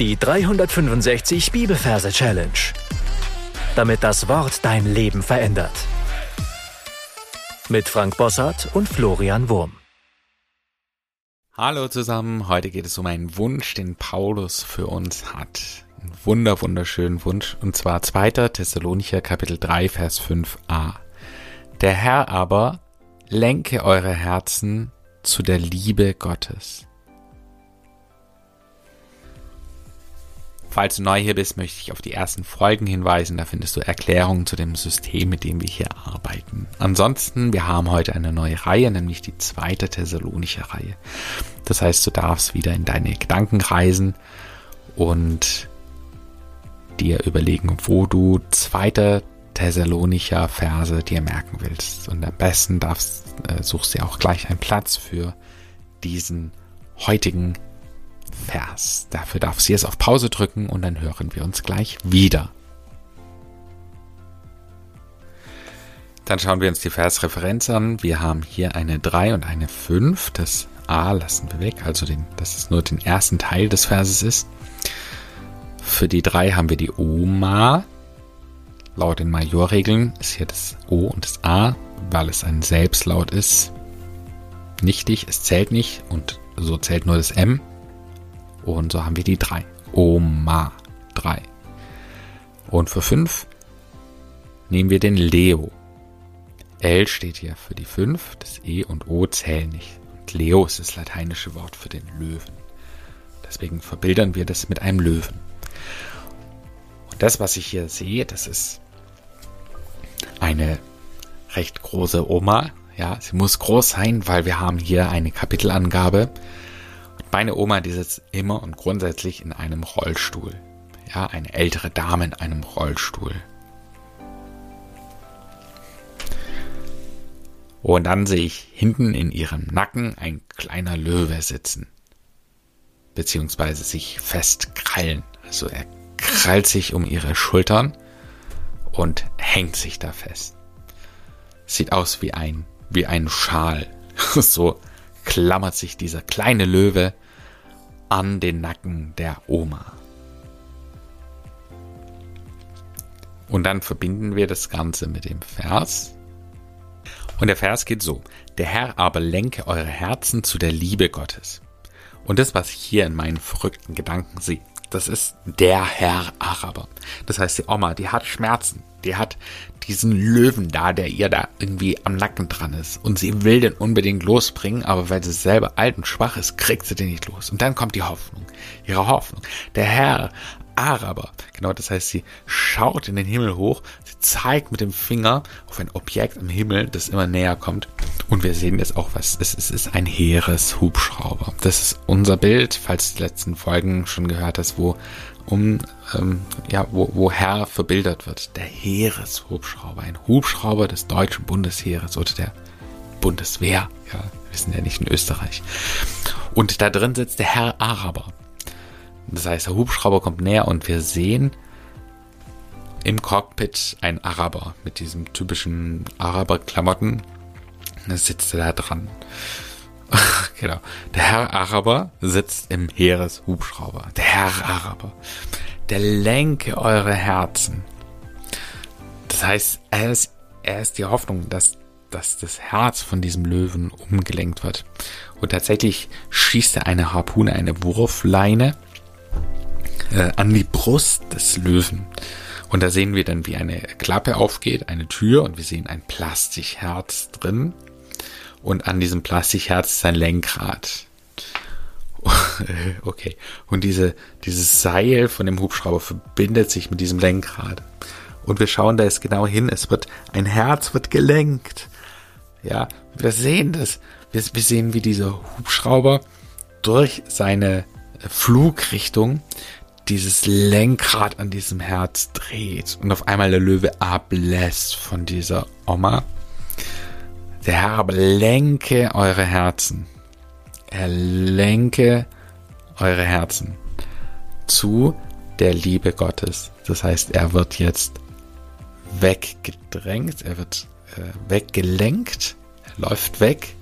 Die 365 Bibelverse Challenge. Damit das Wort dein Leben verändert. Mit Frank Bossart und Florian Wurm. Hallo zusammen, heute geht es um einen Wunsch, den Paulus für uns hat. Ein wunder, wunderschönen Wunsch, und zwar 2. Thessalonicher Kapitel 3, Vers 5a. Der Herr aber lenke eure Herzen zu der Liebe Gottes. Falls du neu hier bist, möchte ich auf die ersten Folgen hinweisen. Da findest du Erklärungen zu dem System, mit dem wir hier arbeiten. Ansonsten, wir haben heute eine neue Reihe, nämlich die zweite Thessalonische Reihe. Das heißt, du darfst wieder in deine Gedanken reisen und dir überlegen, wo du zweite Thessalonicher Verse dir merken willst. Und am besten darfst, äh, suchst du auch gleich einen Platz für diesen heutigen Vers. Dafür darf sie es auf Pause drücken und dann hören wir uns gleich wieder. Dann schauen wir uns die Versreferenz an. Wir haben hier eine 3 und eine 5. Das A lassen wir weg, also den, dass es nur den ersten Teil des Verses ist. Für die 3 haben wir die Oma. Laut den Majorregeln ist hier das O und das A, weil es ein Selbstlaut ist, nichtig. Es zählt nicht und so zählt nur das M. Und so haben wir die drei. Oma. Drei. Und für fünf nehmen wir den Leo. L steht hier für die fünf. Das E und O zählen nicht. Und Leo ist das lateinische Wort für den Löwen. Deswegen verbildern wir das mit einem Löwen. Und das, was ich hier sehe, das ist eine recht große Oma. Ja, sie muss groß sein, weil wir haben hier eine Kapitelangabe meine Oma, die sitzt immer und grundsätzlich in einem Rollstuhl. Ja, eine ältere Dame in einem Rollstuhl. Und dann sehe ich hinten in ihrem Nacken ein kleiner Löwe sitzen. Beziehungsweise sich festkrallen. Also er krallt sich um ihre Schultern und hängt sich da fest. Sieht aus wie ein, wie ein Schal. so klammert sich dieser kleine Löwe an den Nacken der Oma. Und dann verbinden wir das Ganze mit dem Vers. Und der Vers geht so. Der Herr aber lenke eure Herzen zu der Liebe Gottes. Und das, was ich hier in meinen verrückten Gedanken sehe, das ist der Herr Araber. Das heißt, die Oma, die hat Schmerzen. Die hat diesen Löwen da, der ihr da irgendwie am Nacken dran ist. Und sie will den unbedingt losbringen, aber weil sie selber alt und schwach ist, kriegt sie den nicht los. Und dann kommt die Hoffnung. Ihre Hoffnung. Der Herr Araber. Genau, das heißt, sie schaut in den Himmel hoch, sie zeigt mit dem Finger auf ein Objekt im Himmel, das immer näher kommt. Und wir sehen jetzt auch, was es ist. Es ist ein Heereshubschrauber. Das ist unser Bild, falls du die letzten Folgen schon gehört hast, wo um ähm, ja, wo, wo Herr verbildert wird. Der Heereshubschrauber, ein Hubschrauber des deutschen Bundesheeres oder der Bundeswehr. Ja, wir sind ja nicht in Österreich. Und da drin sitzt der Herr Araber. Das heißt, der Hubschrauber kommt näher und wir sehen im Cockpit ein Araber mit diesem typischen Araber-Klamotten. Sitzt er da dran. genau. Der Herr Araber sitzt im Heereshubschrauber. Der Herr Araber. Der lenke eure Herzen. Das heißt, er ist, er ist die Hoffnung, dass, dass das Herz von diesem Löwen umgelenkt wird. Und tatsächlich schießt er eine Harpune, eine Wurfleine äh, an die Brust des Löwen. Und da sehen wir dann, wie eine Klappe aufgeht, eine Tür und wir sehen ein Plastikherz drin. Und an diesem Plastikherz ist ein Lenkrad. okay. Und diese, dieses Seil von dem Hubschrauber verbindet sich mit diesem Lenkrad. Und wir schauen da jetzt genau hin. Es wird, ein Herz wird gelenkt. Ja, wir sehen das. Wir, wir sehen, wie dieser Hubschrauber durch seine Flugrichtung dieses Lenkrad an diesem Herz dreht und auf einmal der Löwe ablässt von dieser Oma. Der Herr aber lenke eure Herzen. Er lenke eure Herzen zu der Liebe Gottes. Das heißt, er wird jetzt weggedrängt, er wird äh, weggelenkt, er läuft weg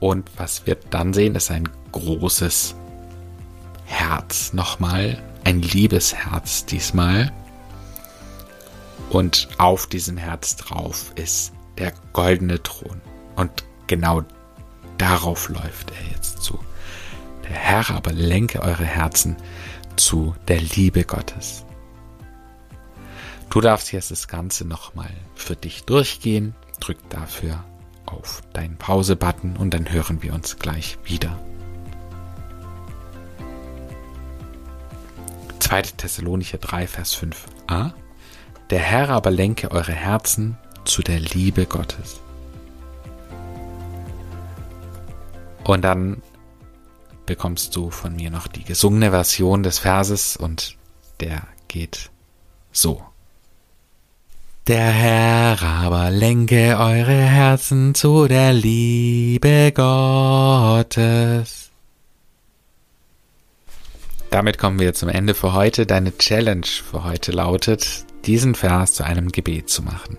und was wir dann sehen, ist ein großes Herz nochmal ein Liebesherz diesmal. Und auf diesem Herz drauf ist der goldene Thron. Und genau darauf läuft er jetzt zu. Der Herr aber lenke eure Herzen zu der Liebe Gottes. Du darfst jetzt das Ganze nochmal für dich durchgehen. Drück dafür auf deinen Pause-Button und dann hören wir uns gleich wieder. 2. Thessalonicher 3, Vers 5a. Der Herr aber lenke eure Herzen zu der Liebe Gottes. Und dann bekommst du von mir noch die gesungene Version des Verses und der geht so. Der Herr aber lenke eure Herzen zu der Liebe Gottes. Damit kommen wir zum Ende für heute. Deine Challenge für heute lautet, diesen Vers zu einem Gebet zu machen.